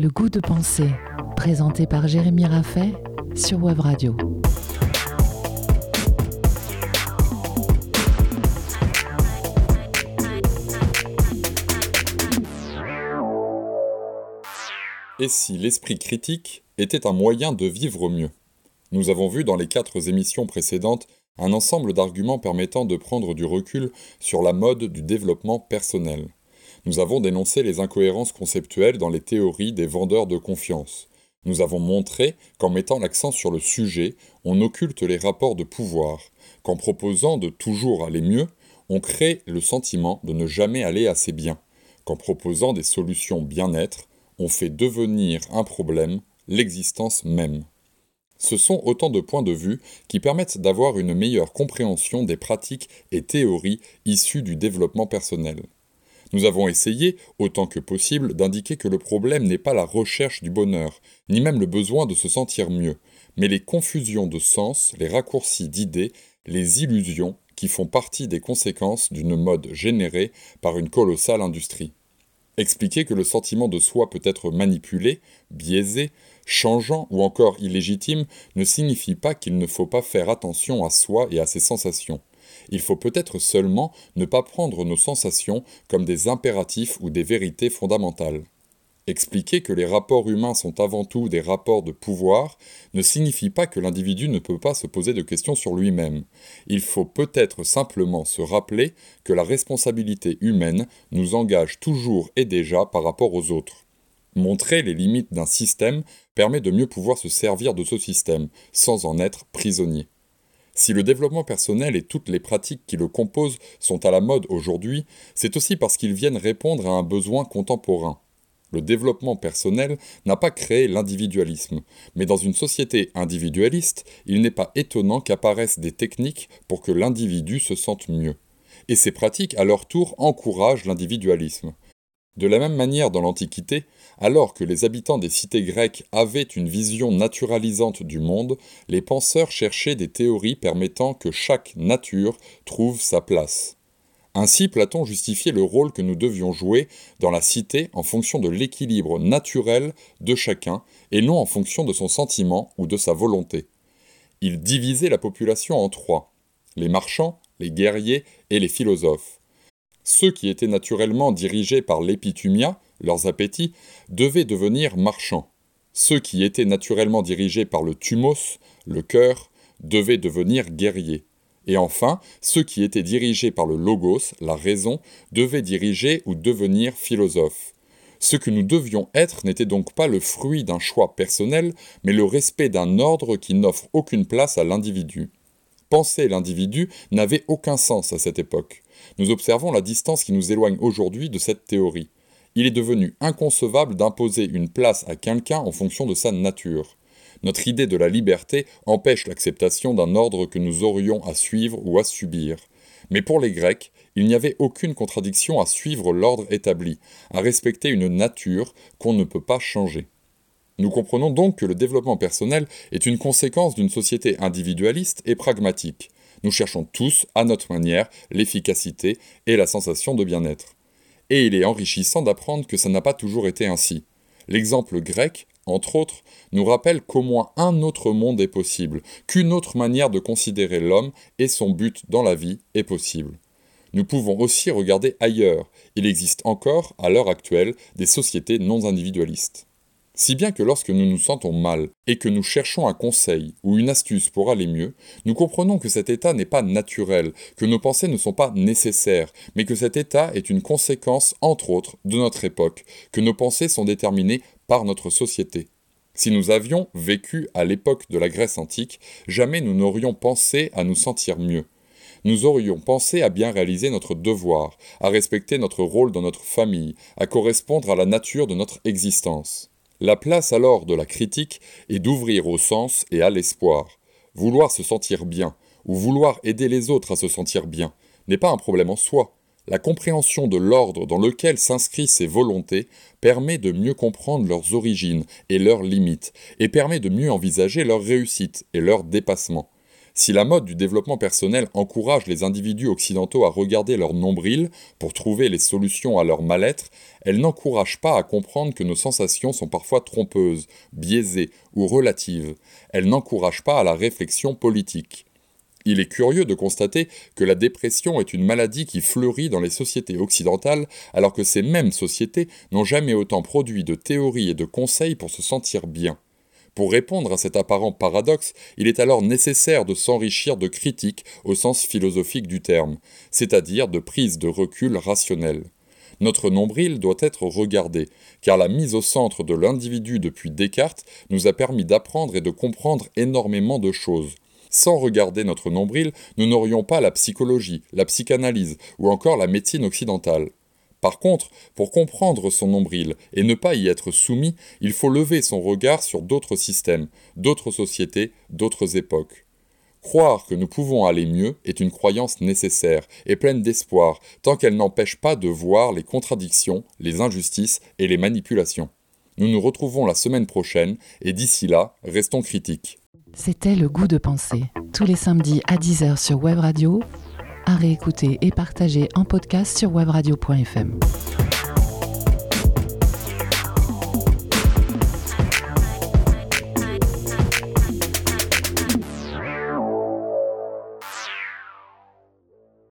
Le goût de penser, présenté par Jérémy Raffet sur Web Radio. Et si l'esprit critique était un moyen de vivre mieux? Nous avons vu dans les quatre émissions précédentes un ensemble d'arguments permettant de prendre du recul sur la mode du développement personnel. Nous avons dénoncé les incohérences conceptuelles dans les théories des vendeurs de confiance. Nous avons montré qu'en mettant l'accent sur le sujet, on occulte les rapports de pouvoir, qu'en proposant de toujours aller mieux, on crée le sentiment de ne jamais aller assez bien, qu'en proposant des solutions bien-être, on fait devenir un problème l'existence même. Ce sont autant de points de vue qui permettent d'avoir une meilleure compréhension des pratiques et théories issues du développement personnel. Nous avons essayé, autant que possible, d'indiquer que le problème n'est pas la recherche du bonheur, ni même le besoin de se sentir mieux, mais les confusions de sens, les raccourcis d'idées, les illusions qui font partie des conséquences d'une mode générée par une colossale industrie. Expliquer que le sentiment de soi peut être manipulé, biaisé, changeant ou encore illégitime ne signifie pas qu'il ne faut pas faire attention à soi et à ses sensations. Il faut peut-être seulement ne pas prendre nos sensations comme des impératifs ou des vérités fondamentales. Expliquer que les rapports humains sont avant tout des rapports de pouvoir ne signifie pas que l'individu ne peut pas se poser de questions sur lui-même. Il faut peut-être simplement se rappeler que la responsabilité humaine nous engage toujours et déjà par rapport aux autres. Montrer les limites d'un système permet de mieux pouvoir se servir de ce système, sans en être prisonnier. Si le développement personnel et toutes les pratiques qui le composent sont à la mode aujourd'hui, c'est aussi parce qu'ils viennent répondre à un besoin contemporain. Le développement personnel n'a pas créé l'individualisme, mais dans une société individualiste, il n'est pas étonnant qu'apparaissent des techniques pour que l'individu se sente mieux. Et ces pratiques, à leur tour, encouragent l'individualisme. De la même manière dans l'Antiquité, alors que les habitants des cités grecques avaient une vision naturalisante du monde, les penseurs cherchaient des théories permettant que chaque nature trouve sa place. Ainsi, Platon justifiait le rôle que nous devions jouer dans la cité en fonction de l'équilibre naturel de chacun et non en fonction de son sentiment ou de sa volonté. Il divisait la population en trois les marchands, les guerriers et les philosophes. Ceux qui étaient naturellement dirigés par l'épitumia, leurs appétits, devaient devenir marchands. Ceux qui étaient naturellement dirigés par le thumos, le cœur, devaient devenir guerriers. Et enfin, ceux qui étaient dirigés par le logos, la raison, devaient diriger ou devenir philosophes. Ce que nous devions être n'était donc pas le fruit d'un choix personnel, mais le respect d'un ordre qui n'offre aucune place à l'individu. Penser l'individu n'avait aucun sens à cette époque. Nous observons la distance qui nous éloigne aujourd'hui de cette théorie. Il est devenu inconcevable d'imposer une place à quelqu'un en fonction de sa nature. Notre idée de la liberté empêche l'acceptation d'un ordre que nous aurions à suivre ou à subir. Mais pour les Grecs, il n'y avait aucune contradiction à suivre l'ordre établi, à respecter une nature qu'on ne peut pas changer. Nous comprenons donc que le développement personnel est une conséquence d'une société individualiste et pragmatique. Nous cherchons tous, à notre manière, l'efficacité et la sensation de bien-être. Et il est enrichissant d'apprendre que ça n'a pas toujours été ainsi. L'exemple grec entre autres, nous rappelle qu'au moins un autre monde est possible, qu'une autre manière de considérer l'homme et son but dans la vie est possible. Nous pouvons aussi regarder ailleurs. Il existe encore, à l'heure actuelle, des sociétés non individualistes. Si bien que lorsque nous nous sentons mal et que nous cherchons un conseil ou une astuce pour aller mieux, nous comprenons que cet état n'est pas naturel, que nos pensées ne sont pas nécessaires, mais que cet état est une conséquence, entre autres, de notre époque, que nos pensées sont déterminées par notre société. Si nous avions vécu à l'époque de la Grèce antique, jamais nous n'aurions pensé à nous sentir mieux. Nous aurions pensé à bien réaliser notre devoir, à respecter notre rôle dans notre famille, à correspondre à la nature de notre existence. La place alors de la critique est d'ouvrir au sens et à l'espoir. Vouloir se sentir bien, ou vouloir aider les autres à se sentir bien, n'est pas un problème en soi. La compréhension de l'ordre dans lequel s'inscrivent ces volontés permet de mieux comprendre leurs origines et leurs limites, et permet de mieux envisager leur réussite et leur dépassement. Si la mode du développement personnel encourage les individus occidentaux à regarder leur nombril pour trouver les solutions à leur mal-être, elle n'encourage pas à comprendre que nos sensations sont parfois trompeuses, biaisées ou relatives. Elle n'encourage pas à la réflexion politique. Il est curieux de constater que la dépression est une maladie qui fleurit dans les sociétés occidentales alors que ces mêmes sociétés n'ont jamais autant produit de théories et de conseils pour se sentir bien. Pour répondre à cet apparent paradoxe, il est alors nécessaire de s'enrichir de critiques au sens philosophique du terme, c'est-à-dire de prise de recul rationnel. Notre nombril doit être regardé, car la mise au centre de l'individu depuis Descartes nous a permis d'apprendre et de comprendre énormément de choses. Sans regarder notre nombril, nous n'aurions pas la psychologie, la psychanalyse ou encore la médecine occidentale. Par contre, pour comprendre son nombril et ne pas y être soumis, il faut lever son regard sur d'autres systèmes, d'autres sociétés, d'autres époques. Croire que nous pouvons aller mieux est une croyance nécessaire et pleine d'espoir, tant qu'elle n'empêche pas de voir les contradictions, les injustices et les manipulations. Nous nous retrouvons la semaine prochaine et d'ici là, restons critiques. C'était Le Goût de penser, tous les samedis à 10h sur Web Radio, à réécouter et partager en podcast sur webradio.fm.